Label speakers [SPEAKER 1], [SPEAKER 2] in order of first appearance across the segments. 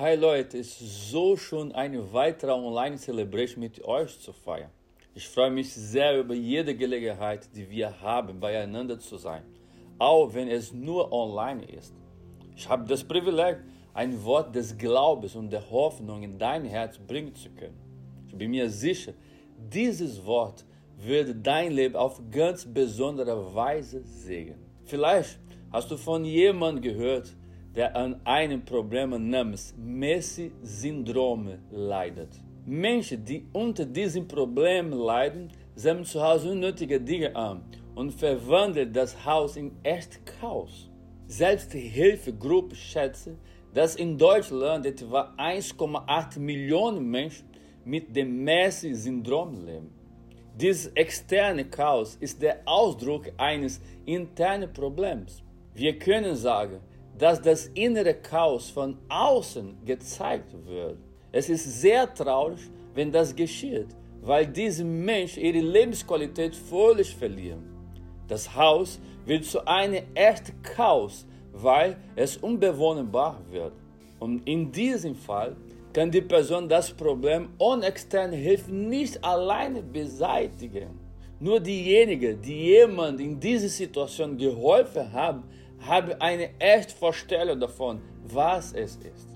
[SPEAKER 1] Hi Leute, es ist so schön, eine weitere Online-Celebration mit euch zu feiern. Ich freue mich sehr über jede Gelegenheit, die wir haben, beieinander zu sein, auch wenn es nur online ist. Ich habe das Privileg, ein Wort des Glaubens und der Hoffnung in dein Herz bringen zu können. Ich bin mir sicher, dieses Wort würde dein Leben auf ganz besondere Weise segnen. Vielleicht hast du von jemandem gehört, der an einem Problem namens Messi-Syndrom leidet. Menschen, die unter diesem Problem leiden, sammeln zu Hause unnötige Dinge an und verwandeln das Haus in echt Chaos. Selbst die Hilfegruppe schätzt, dass in Deutschland etwa 1,8 Millionen Menschen mit dem Messi-Syndrom leben. Dieses externe Chaos ist der Ausdruck eines internen Problems. Wir können sagen, dass das innere Chaos von außen gezeigt wird. Es ist sehr traurig, wenn das geschieht, weil diese Menschen ihre Lebensqualität völlig verlieren. Das Haus wird zu einem echten Chaos, weil es unbewohnbar wird. Und in diesem Fall kann die Person das Problem ohne externe Hilfe nicht alleine beseitigen. Nur diejenigen, die jemand in dieser Situation geholfen haben, habe eine echte Vorstellung davon, was es ist.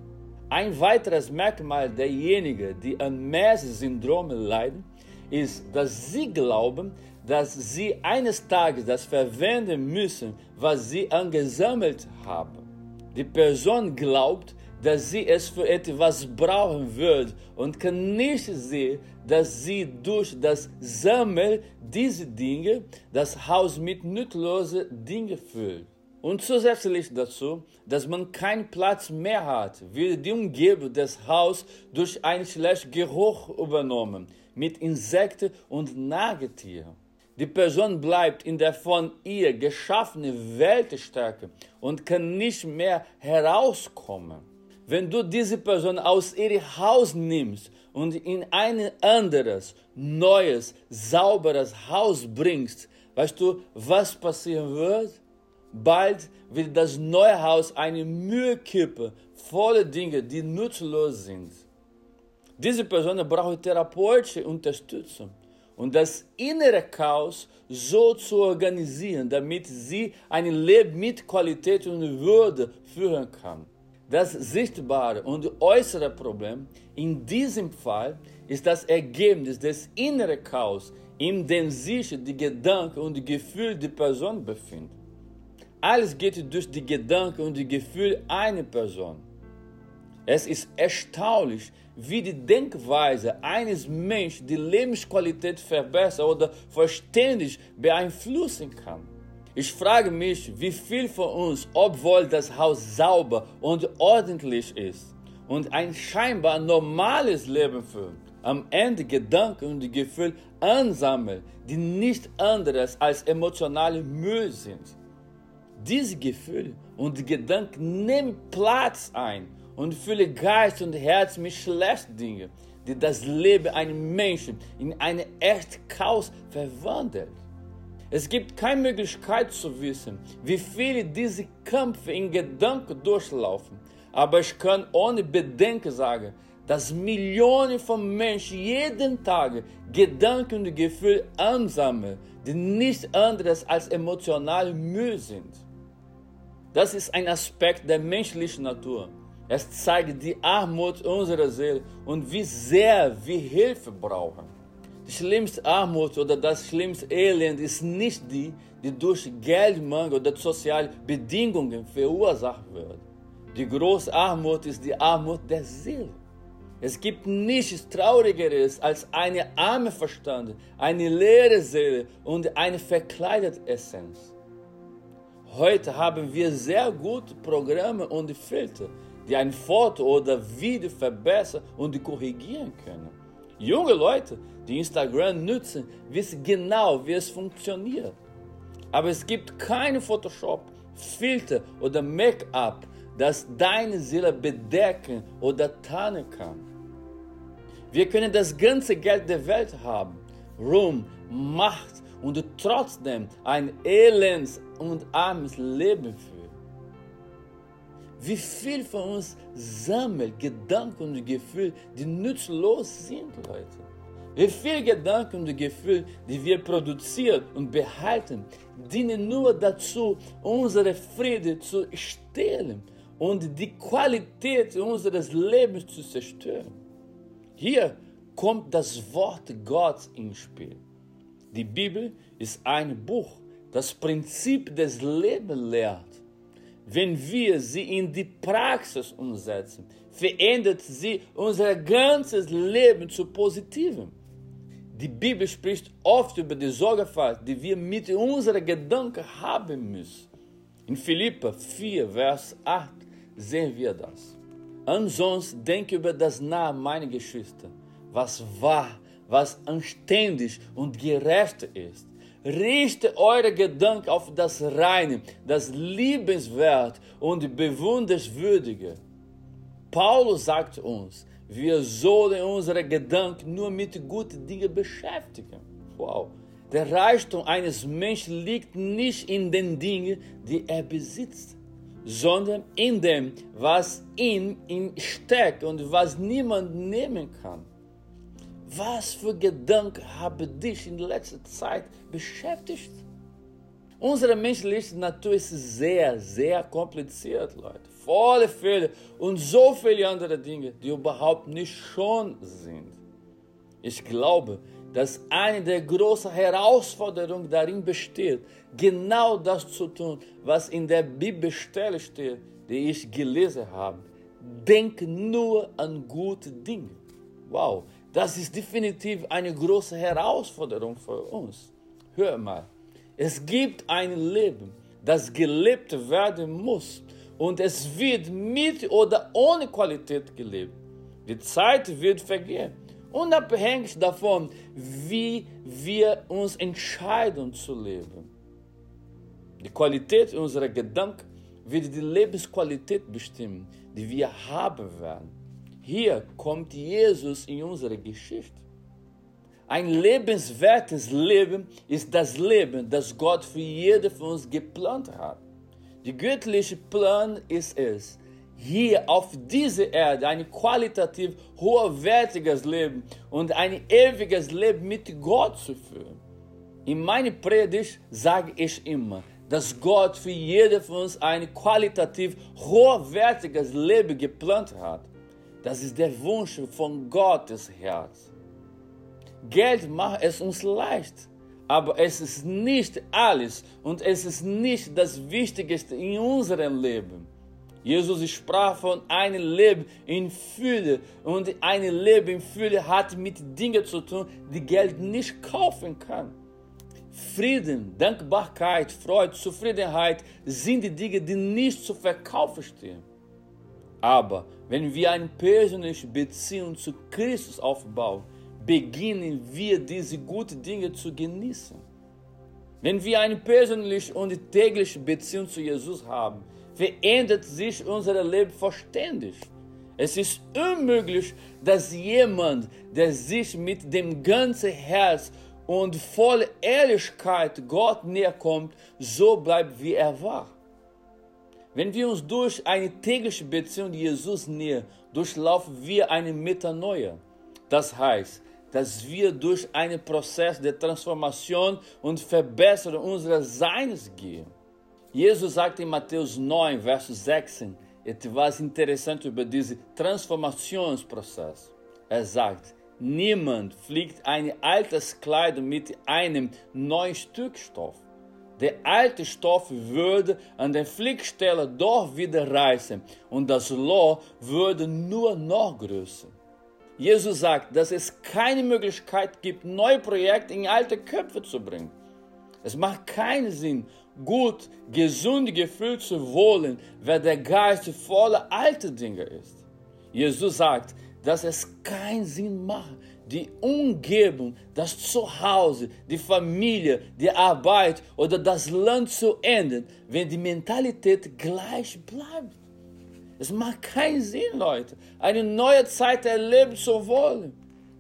[SPEAKER 1] Ein weiteres Merkmal derjenigen, die an Mers-Syndrom leiden, ist, dass sie glauben, dass sie eines Tages das verwenden müssen, was sie angesammelt haben. Die Person glaubt, dass sie es für etwas brauchen wird und kann nicht sehen, dass sie durch das Sammeln dieser Dinge das Haus mit nützlosen Dingen füllt. Und zusätzlich dazu, dass man keinen Platz mehr hat, wird die Umgebung des Hauses durch einen schlechten Geruch übernommen, mit Insekten und Nagetieren. Die Person bleibt in der von ihr geschaffenen Welt stecken und kann nicht mehr herauskommen. Wenn du diese Person aus ihrem Haus nimmst und in ein anderes, neues, sauberes Haus bringst, weißt du, was passieren wird? Bald wird das neue Haus eine Müllkippe voller Dinge, die nutzlos sind. Diese Person braucht therapeutische Unterstützung und das innere Chaos so zu organisieren, damit sie ein Leben mit Qualität und Würde führen kann. Das sichtbare und äußere Problem in diesem Fall ist das Ergebnis des inneren Chaos, in dem sich die Gedanken und Gefühle der Person befinden. Alles geht durch die Gedanken und die Gefühle einer Person. Es ist erstaunlich, wie die Denkweise eines Menschen die Lebensqualität verbessern oder verständig beeinflussen kann. Ich frage mich, wie viel von uns, obwohl das Haus sauber und ordentlich ist und ein scheinbar normales Leben führt, am Ende Gedanken und Gefühle ansammeln, die nicht anderes als emotionale Müll sind. Diese Gefühle und Gedanken nehmen Platz ein und füllen Geist und Herz mit schlechten Dingen, die das Leben eines Menschen in eine echt Chaos verwandelt. Es gibt keine Möglichkeit zu wissen, wie viele diese Kämpfe in Gedanken durchlaufen. Aber ich kann ohne Bedenken sagen, dass Millionen von Menschen jeden Tag Gedanken und Gefühle ansammeln, die nichts anderes als emotionale Müll sind. Das ist ein Aspekt der menschlichen Natur. Es zeigt die Armut unserer Seele und wie sehr wir Hilfe brauchen. Die schlimmste Armut oder das schlimmste Elend ist nicht die, die durch Geldmangel oder soziale Bedingungen verursacht wird. Die große Armut ist die Armut der Seele. Es gibt nichts Traurigeres als eine arme Verstand, eine leere Seele und eine verkleidete Essenz. Heute haben wir sehr gute Programme und Filter, die ein Foto oder Video verbessern und korrigieren können. Junge Leute, die Instagram nutzen, wissen genau, wie es funktioniert. Aber es gibt keine Photoshop, Filter oder Make-up, das deine Seele bedecken oder tarnen kann. Wir können das ganze Geld der Welt haben, Ruhm, Macht und trotzdem ein elends und armes Leben führen. Wie viel von uns sammelt Gedanken und Gefühle, die nutzlos sind, Leute? Wie viele Gedanken und Gefühle, die wir produzieren und behalten, dienen nur dazu, unsere Friede zu stehlen und die Qualität unseres Lebens zu zerstören. Hier kommt das Wort Gottes ins Spiel. Die Bibel ist ein Buch, das Prinzip des Lebens lehrt. Wenn wir sie in die Praxis umsetzen, verändert sie unser ganzes Leben zu Positiven. Die Bibel spricht oft über die Sorgfalt, die wir mit unseren Gedanken haben müssen. In Philippa 4, Vers 8 sehen wir das. Ansonsten denke über das nach, meine Geschwister, was wahr, was anständig und gerecht ist. Richte eure Gedanken auf das Reine, das Liebenswert und Bewundernswürdige. Paulus sagt uns, wir sollen unsere Gedanken nur mit guten Dingen beschäftigen. Wow. Der Reichtum eines Menschen liegt nicht in den Dingen, die er besitzt, sondern in dem, was in ihm steckt und was niemand nehmen kann. Was für Gedanken haben dich in letzter Zeit beschäftigt? Unsere menschliche Natur ist sehr, sehr kompliziert, Leute. Volle Fehler und so viele andere Dinge, die überhaupt nicht schon sind. Ich glaube, dass eine der großen Herausforderungen darin besteht, genau das zu tun, was in der Bibelstelle steht, die ich gelesen habe. Denk nur an gute Dinge. Wow, das ist definitiv eine große Herausforderung für uns. Hör mal, es gibt ein Leben, das gelebt werden muss und es wird mit oder ohne Qualität gelebt. Die Zeit wird vergehen, unabhängig davon, wie wir uns entscheiden zu leben. Die Qualität unserer Gedanken wird die Lebensqualität bestimmen, die wir haben werden. Hier kommt Jesus in unsere Geschichte. Ein lebenswertes Leben ist das Leben, das Gott für jede von uns geplant hat. Der göttliche Plan ist es, hier auf dieser Erde ein qualitativ hochwertiges Leben und ein ewiges Leben mit Gott zu führen. In meiner Predigt sage ich immer, dass Gott für jede von uns ein qualitativ hochwertiges Leben geplant hat. Das ist der Wunsch von Gottes Herz. Geld macht es uns leicht, aber es ist nicht alles und es ist nicht das Wichtigste in unserem Leben. Jesus sprach von einem Leben in Fülle und ein Leben in Fülle hat mit Dingen zu tun, die Geld nicht kaufen kann. Frieden, Dankbarkeit, Freude, Zufriedenheit sind die Dinge, die nicht zu verkaufen stehen. Aber wenn wir eine persönliche Beziehung zu Christus aufbauen, beginnen wir diese guten Dinge zu genießen. Wenn wir eine persönliche und tägliche Beziehung zu Jesus haben, verändert sich unser Leben verständig. Es ist unmöglich, dass jemand, der sich mit dem ganzen Herz und voller Ehrlichkeit Gott näher kommt, so bleibt, wie er war. Wenn wir uns durch eine tägliche Beziehung Jesus nähern, durchlaufen wir eine Metanoia. Das heißt, dass wir durch einen Prozess der Transformation und Verbesserung unseres Seins gehen. Jesus sagt in Mateus 9, Vers 16, etwas interessant über diesen Transformationsprozess. Er sagt, niemand fliegt eine altes Kleidung mit einem neuen Stück Stoff. Der alte Stoff würde an der Flickstelle doch wieder reißen und das Loch würde nur noch größer. Jesus sagt, dass es keine Möglichkeit gibt, neue Projekte in alte Köpfe zu bringen. Es macht keinen Sinn, gut, gesund gefühlt zu wollen, wenn der Geist voller alter Dinge ist. Jesus sagt, dass es keinen Sinn macht, die Umgebung, das Zuhause, die Familie, die Arbeit oder das Land zu ändern, wenn die Mentalität gleich bleibt. Es macht keinen Sinn, Leute, eine neue Zeit erleben zu wollen,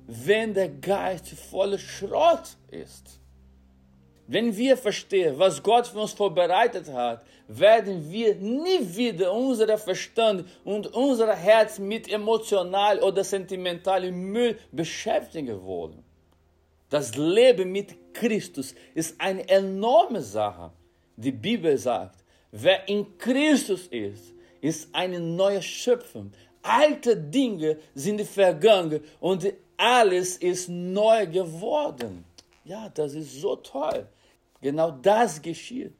[SPEAKER 1] wenn der Geist voller Schrott ist. Wenn wir verstehen, was Gott für uns vorbereitet hat, werden wir nie wieder unseren Verstand und unser Herz mit emotional oder sentimentalem Müll beschäftigen wollen. Das Leben mit Christus ist eine enorme Sache. Die Bibel sagt, wer in Christus ist, ist eine neue Schöpfung. Alte Dinge sind vergangen und alles ist neu geworden. Ja, das ist so toll. Genau das geschieht.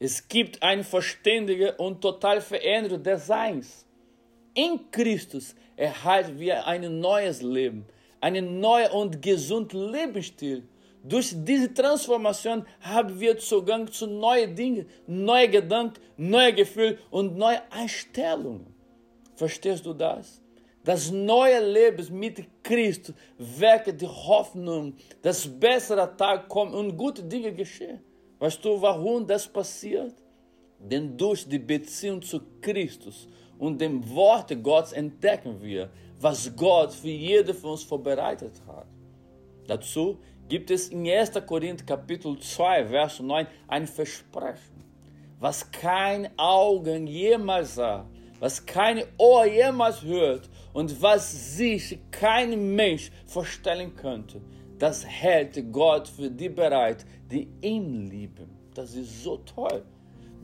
[SPEAKER 1] Es gibt eine verständige und total Veränderung des Seins. In Christus erhalten wir ein neues Leben, einen neuen und gesunden Lebensstil. Durch diese Transformation haben wir Zugang zu neuen Dingen, neuen Gedanken, neuen Gefühlen und neuen Einstellungen. Verstehst du das? Das neue Leben mit Christus weckt die Hoffnung, dass bessere Tag kommen und gute Dinge geschehen. Weißt du, warum das passiert? Denn durch die Beziehung zu Christus und dem Wort Gottes entdecken wir, was Gott für jede von uns vorbereitet hat. Dazu gibt es in 1. Korinther Kapitel 2, Vers 9 ein Versprechen, was kein Augen jemals sah, was kein Ohr jemals hört und was sich kein Mensch vorstellen könnte, das hält Gott für die bereit, die ihn lieben. Das ist so toll.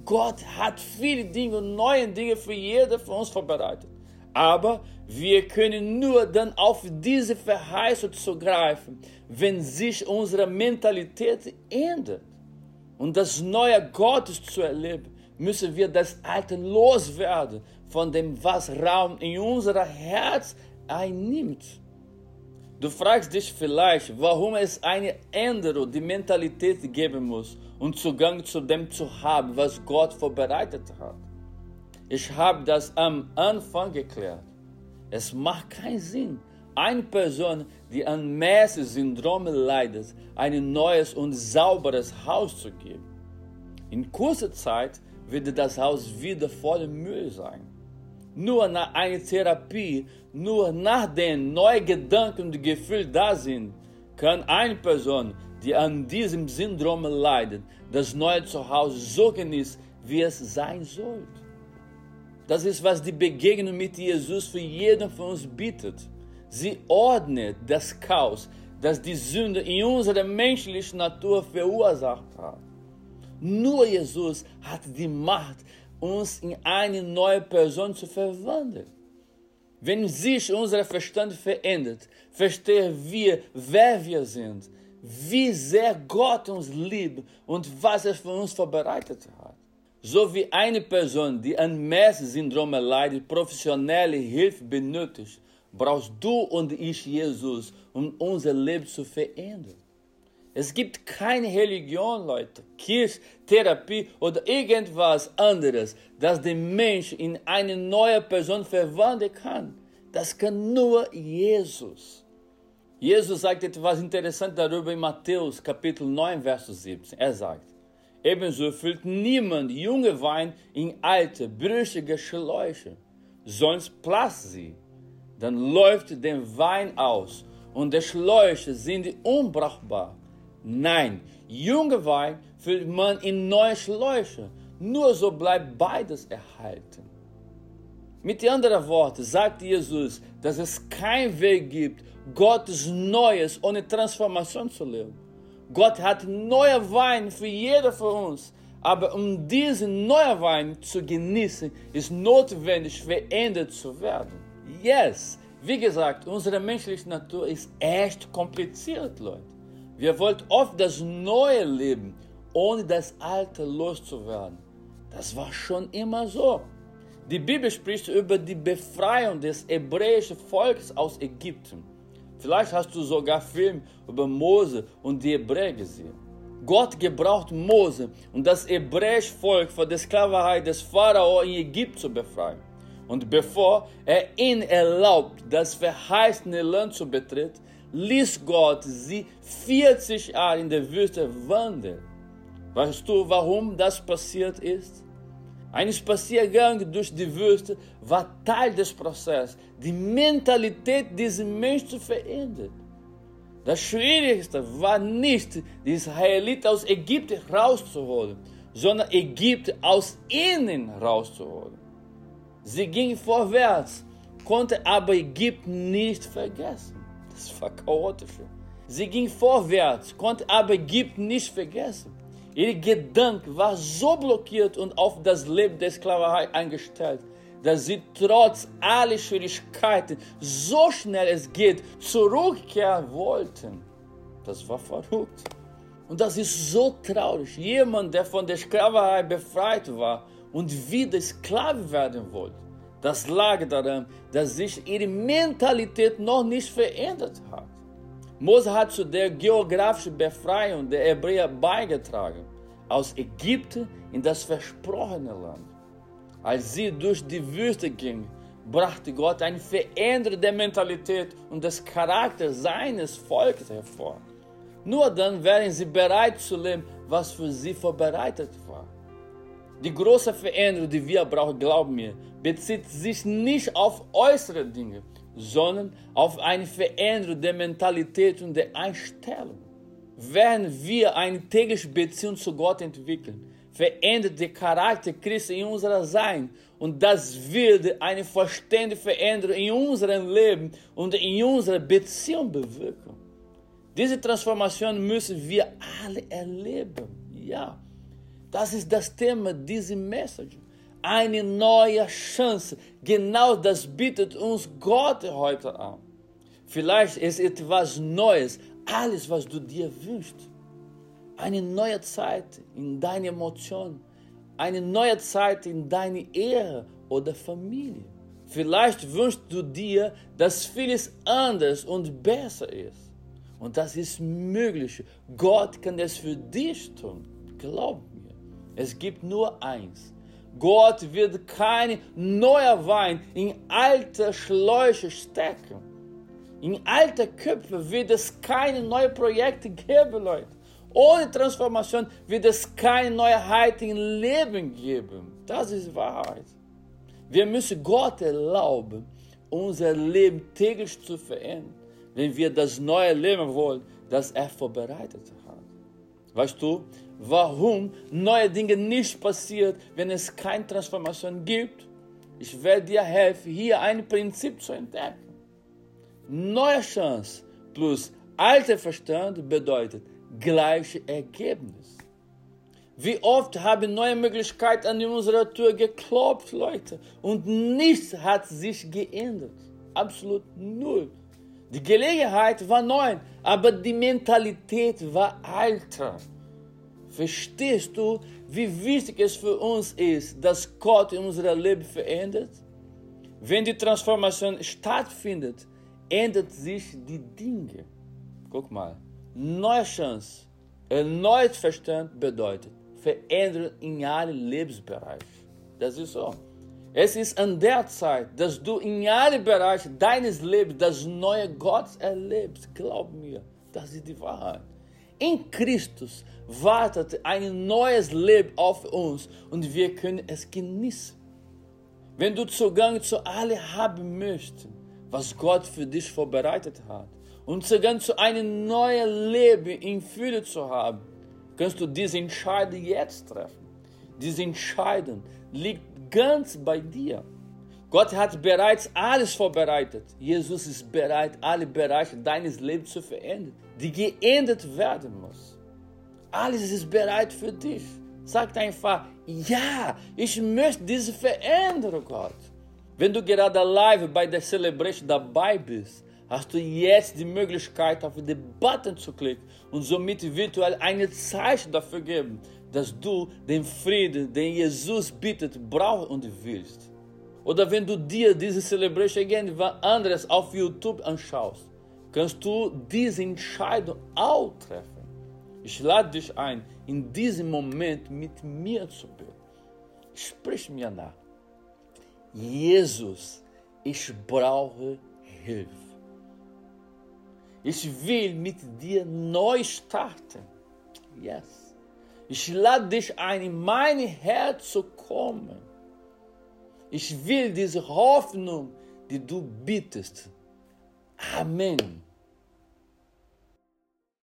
[SPEAKER 1] Gott hat viele Dinge und neue Dinge für jede von uns vorbereitet. Aber wir können nur dann auf diese Verheißung zugreifen, wenn sich unsere Mentalität ändert. Und das neue Gottes zu erleben, müssen wir das Alte loswerden von dem, was Raum in unser Herz einnimmt. Du fragst dich vielleicht, warum es eine Änderung der Mentalität geben muss, um Zugang zu dem zu haben, was Gott vorbereitet hat. Ich habe das am Anfang geklärt. Es macht keinen Sinn, eine Person, die an Mäße-Syndrom leidet, ein neues und sauberes Haus zu geben. In kurzer Zeit wird das Haus wieder voller Müll sein. Nur nach einer Therapie, nur nachdem neue Gedanken und Gefühle da sind, kann eine Person, die an diesem Syndrom leidet, das neue Zuhause so genießen, wie es sein sollte. Das ist, was die Begegnung mit Jesus für jeden von uns bietet. Sie ordnet das Chaos, das die Sünde in unserer menschlichen Natur verursacht hat. Nur Jesus hat die Macht, uns in eine neue Person zu verwandeln. Wenn sich unser Verstand verändert, verstehen wir, wer wir sind, wie sehr Gott uns liebt und was er für uns vorbereitet hat. So wie eine Person, die an Mess-Syndrom leidet, professionelle Hilfe benötigt, brauchst du und ich Jesus, um unser Leben zu verändern. Es gibt keine Religion, Leute, Kirche, Therapie oder irgendwas anderes, das den Menschen in eine neue Person verwandeln kann. Das kann nur Jesus. Jesus sagt etwas Interessantes darüber in Matthäus Kapitel 9, Vers 17. Er sagt, ebenso füllt niemand junge Wein in alte, brüchige Schläuche, sonst platzt sie. Dann läuft der Wein aus und die Schläuche sind unbrauchbar Nein, junge Wein füllt man in neue Schläuche. Nur so bleibt beides erhalten. Mit anderen Worten sagt Jesus, dass es keinen Weg gibt, Gottes Neues ohne Transformation zu leben. Gott hat neue Wein für jeder von uns. Aber um diesen neuen Wein zu genießen, ist notwendig, verändert zu werden. Yes, wie gesagt, unsere menschliche Natur ist echt kompliziert, Leute. Wir wollen oft das neue Leben, ohne das alte loszuwerden. Das war schon immer so. Die Bibel spricht über die Befreiung des hebräischen Volkes aus Ägypten. Vielleicht hast du sogar Film über Mose und die Hebräer gesehen. Gott gebraucht Mose und das hebräische Volk von der Sklaverei des Pharao in Ägypten zu befreien. Und bevor er ihnen erlaubt, das verheißene Land zu betreten, ließ Gott sie 40 Jahre in der Wüste wandeln. Weißt du, warum das passiert ist? Ein Spaziergang durch die Wüste war Teil des Prozesses, die Mentalität dieses Menschen zu verändern. Das Schwierigste war nicht, die Israeliten aus Ägypten rauszuholen, sondern Ägypten aus ihnen rauszuholen. Sie ging vorwärts, konnte aber Ägypten nicht vergessen. Das war chaotisch. Sie ging vorwärts, konnte aber Ägypten nicht vergessen. Ihr Gedanke war so blockiert und auf das Leben der Sklaverei eingestellt, dass sie trotz aller Schwierigkeiten so schnell es geht zurückkehren wollten. Das war verrückt. Und das ist so traurig. Jemand, der von der Sklaverei befreit war und wieder Sklave werden wollte. Das lag daran, dass sich ihre Mentalität noch nicht verändert hat. Mose hat zu der geografischen Befreiung der Hebräer beigetragen, aus Ägypten in das versprochene Land. Als sie durch die Wüste ging, brachte Gott eine Veränderung der Mentalität und des Charakters seines Volkes hervor. Nur dann wären sie bereit zu leben, was für sie vorbereitet war. Die große Veränderung, die wir brauchen, glaub mir, bezieht sich nicht auf äußere Dinge, sondern auf eine Veränderung der Mentalität und der Einstellung. Wenn wir eine tägliche Beziehung zu Gott entwickeln, verändert der Charakter Christi in unser Sein. Und das wird eine vollständige Veränderung in unserem Leben und in unserer Beziehung bewirken. Diese Transformation müssen wir alle erleben. Ja, das ist das Thema dieser Message. Eine neue Chance. Genau das bietet uns Gott heute an. Vielleicht ist etwas Neues, alles, was du dir wünschst eine neue Zeit in deiner Emotion, eine neue Zeit in deiner Ehe oder Familie. Vielleicht wünschst du dir, dass vieles anders und besser ist. Und das ist möglich. Gott kann es für dich tun. Glaub mir. Es gibt nur eins. Gott wird kein neuer Wein in alte Schläuche stecken. In alte Köpfe wird es keine neuen Projekte geben, Leute. Ohne Transformation wird es keine Neuheit im Leben geben. Das ist Wahrheit. Wir müssen Gott erlauben, unser Leben täglich zu verändern, wenn wir das neue Leben wollen, das er vorbereitet hat. Weißt du, warum neue Dinge nicht passieren, wenn es keine Transformation gibt? Ich werde dir helfen, hier ein Prinzip zu entdecken. Neue Chance plus alter Verstand bedeutet, gleiche Ergebnis. Wie oft haben neue Möglichkeiten an unserer Tür geklopft, Leute, und nichts hat sich geändert. Absolut null. Die Gelegenheit war neu, aber die Mentalität war alter. Verstehst du, wie wichtig es für uns ist, dass Gott in unser Leben verändert? Wenn die Transformation stattfindet, ändert sich die Dinge. Guck mal, neue Chance, erneut Verstand bedeutet Veränderung in allen Lebensbereichen. Das ist so. Es ist an der Zeit, dass du in allen Bereichen deines Lebens das neue Gott erlebst. Glaub mir, das ist die Wahrheit. In Christus wartet ein neues Leben auf uns und wir können es genießen. Wenn du Zugang zu allem haben möchtest, was Gott für dich vorbereitet hat, und sogar zu einem neuen Leben in Fülle zu haben, kannst du diese Entscheidung jetzt treffen. Diese Entscheidung liegt ganz bei dir. Gott hat bereits alles vorbereitet. Jesus ist bereit, alle Bereiche deines Lebens zu verändern, die geändert werden muss. Alles ist bereit für dich. Sag einfach, ja, ich möchte diese Veränderung, Gott. Wenn du gerade live bei der Celebration dabei bist, hast du jetzt die Möglichkeit, auf den Button zu klicken und somit virtuell ein Zeichen dafür geben, dass du den Frieden, den Jesus bietet, brauchst und willst. Oder wenn du dir diese Celebration again anderes auf YouTube anschaust, kannst du diese Entscheidung auch treffen. Ich lade dich ein, in diesem Moment mit mir zu beten. Sprich mir nach. Jesus, ich brauche Hilfe. Ich will mit dir neu starten. Yes. Ich lade dich ein, in mein Herz zu kommen. Ich will diese Hoffnung, die du bittest. Amen.